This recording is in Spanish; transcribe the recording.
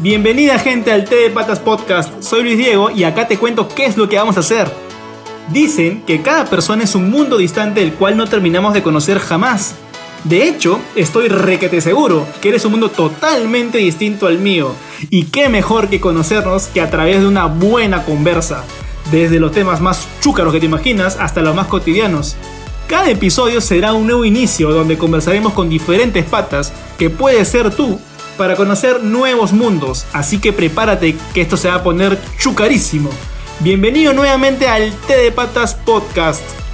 Bienvenida gente al Té de Patas Podcast. Soy Luis Diego y acá te cuento qué es lo que vamos a hacer. Dicen que cada persona es un mundo distante del cual no terminamos de conocer jamás. De hecho, estoy requete seguro que eres un mundo totalmente distinto al mío. Y qué mejor que conocernos que a través de una buena conversa. Desde los temas más chúcaros que te imaginas hasta los más cotidianos. Cada episodio será un nuevo inicio donde conversaremos con diferentes patas que puede ser tú para conocer nuevos mundos, así que prepárate que esto se va a poner chucarísimo. Bienvenido nuevamente al T de Patas Podcast.